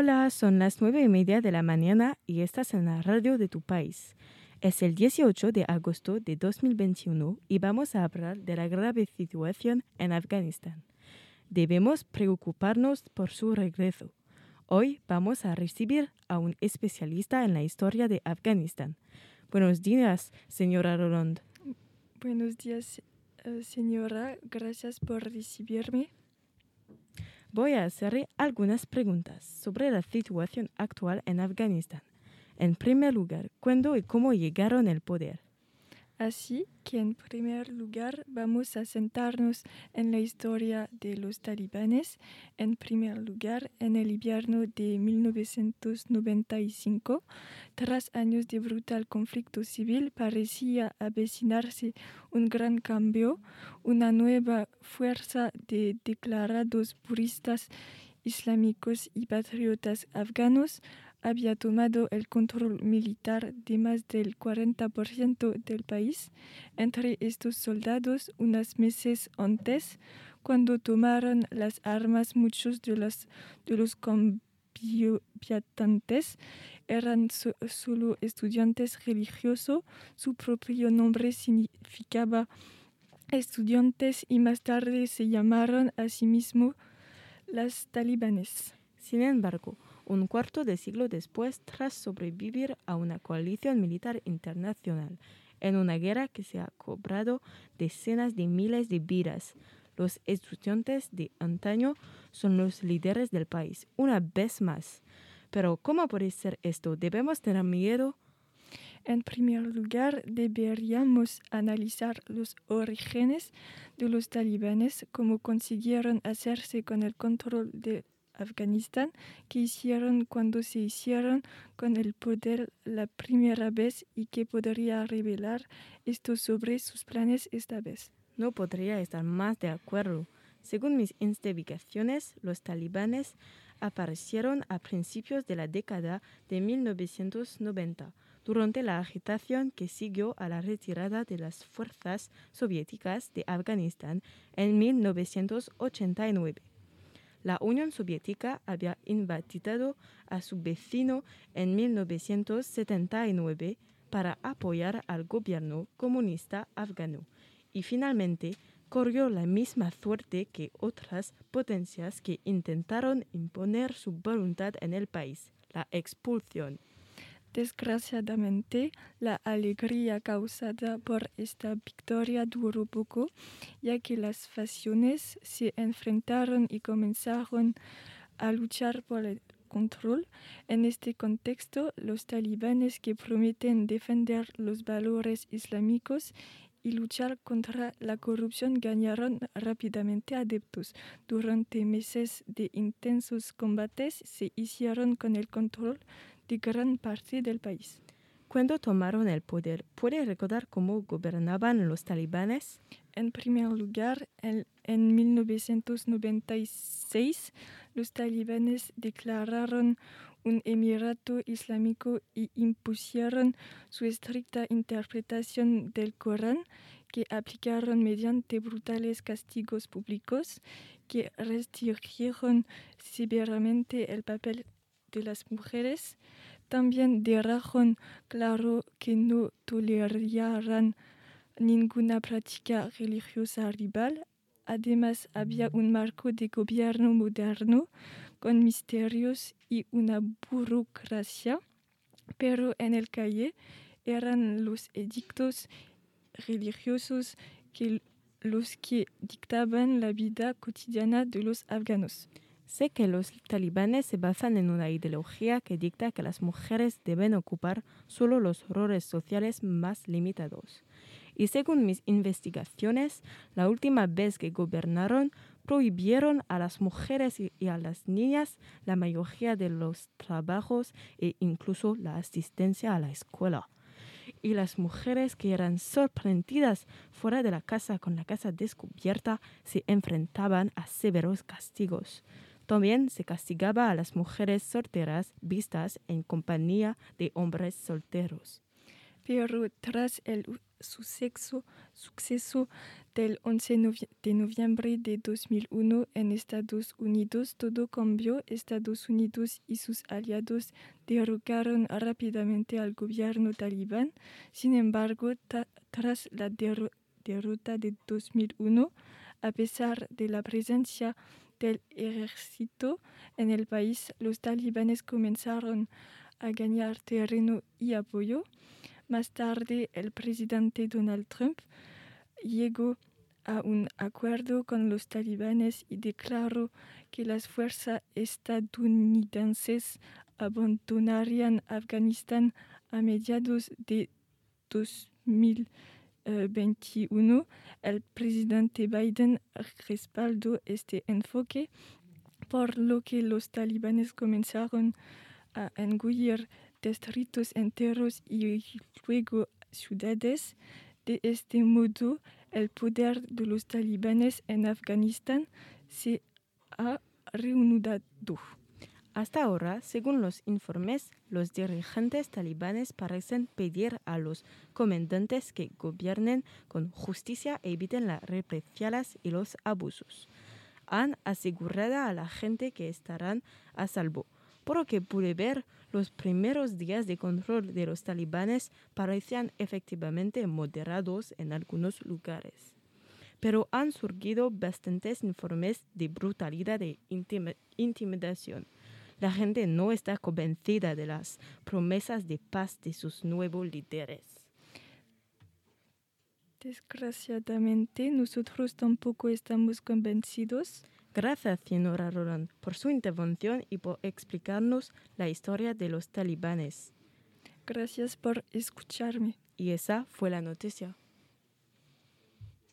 Hola, son las nueve y media de la mañana y estás en la radio de tu país. Es el 18 de agosto de 2021 y vamos a hablar de la grave situación en Afganistán. Debemos preocuparnos por su regreso. Hoy vamos a recibir a un especialista en la historia de Afganistán. Buenos días, señora Roland. Buenos días, eh, señora. Gracias por recibirme. Voy a hacerle algunas preguntas sobre la situación actual en Afganistán. En primer lugar, ¿cuándo y cómo llegaron al poder? Así que en primer lugar vamos a sentarnos en la historia de los talibanes. En primer lugar, en el invierno de 1995, tras años de brutal conflicto civil, parecía avecinarse un gran cambio, una nueva fuerza de declarados puristas islámicos y patriotas afganos había tomado el control militar de más del 40% del país. Entre estos soldados, unos meses antes, cuando tomaron las armas, muchos de los, de eran solo estudiantes religiosos. Su propio nombre significaba estudiantes y más tarde se llamaron a sí mismos las talibanes. Sin embargo, un cuarto de siglo después, tras sobrevivir a una coalición militar internacional en una guerra que se ha cobrado decenas de miles de vidas. Los estudiantes de antaño son los líderes del país, una vez más. Pero ¿cómo puede ser esto? ¿Debemos tener miedo? En primer lugar, deberíamos analizar los orígenes de los talibanes, cómo consiguieron hacerse con el control de Afganistán que hicieron cuando se hicieron con el poder la primera vez y que podría revelar esto sobre sus planes esta vez. No podría estar más de acuerdo. Según mis investigaciones, los talibanes aparecieron a principios de la década de 1990, durante la agitación que siguió a la retirada de las fuerzas soviéticas de Afganistán en 1989 la Unión Soviética había invitado a su vecino en 1979 para apoyar al gobierno comunista afgano y finalmente corrió la misma suerte que otras potencias que intentaron imponer su voluntad en el país, la expulsión. Desgraciadamente, la alegría causada por esta victoria duró poco, ya que las facciones se enfrentaron y comenzaron a luchar por el control. En este contexto, los talibanes que prometen defender los valores islámicos y luchar contra la corrupción ganaron rápidamente adeptos. Durante meses de intensos combates se hicieron con el control de gran parte del país. Cuando tomaron el poder, ¿puede recordar cómo gobernaban los talibanes? En primer lugar, en, en 1996, los talibanes declararon un emirato islámico y impusieron su estricta interpretación del Corán, que aplicaron mediante brutales castigos públicos que restringieron severamente el papel de las mujeres, también dejaron claro que no tolerarían ninguna práctica religiosa rival. Además, había un marco de gobierno moderno con misterios y una burocracia, pero en el calle eran los edictos religiosos que los que dictaban la vida cotidiana de los afganos. Sé que los talibanes se basan en una ideología que dicta que las mujeres deben ocupar solo los roles sociales más limitados. Y según mis investigaciones, la última vez que gobernaron, prohibieron a las mujeres y a las niñas la mayoría de los trabajos e incluso la asistencia a la escuela. Y las mujeres que eran sorprendidas fuera de la casa con la casa descubierta se enfrentaban a severos castigos. También se castigaba a las mujeres solteras vistas en compañía de hombres solteros. pero tras el suceso, del 11 de noviembre de 2001 en Estados Unidos, todo cambió. Estados Unidos y sus aliados derrocaron rápidamente al gobierno talibán. Sin embargo, tras la derrota de 2001, a pesar de la presencia del ejército en el país, los talibanes comenzaron a ganar terreno y apoyo. Más tarde, el presidente Donald Trump llegó a un acuerdo con los talibanes y declaró que las fuerzas estadounidenses abandonarían Afganistán a mediados de 2021. El presidente Biden respaldó este enfoque, por lo que los talibanes comenzaron a engullir distritos enteros y luego ciudades. De este modo, el poder de los talibanes en Afganistán se ha reanudado. Hasta ahora, según los informes, los dirigentes talibanes parecen pedir a los comandantes que gobiernen con justicia e eviten las represalias y los abusos. Han asegurado a la gente que estarán a salvo por lo que pude ver, los primeros días de control de los talibanes parecían efectivamente moderados en algunos lugares. Pero han surgido bastantes informes de brutalidad e intimidación. La gente no está convencida de las promesas de paz de sus nuevos líderes. Desgraciadamente, nosotros tampoco estamos convencidos. Gracias, señora Roland, por su intervención y por explicarnos la historia de los talibanes. Gracias por escucharme. Y esa fue la noticia.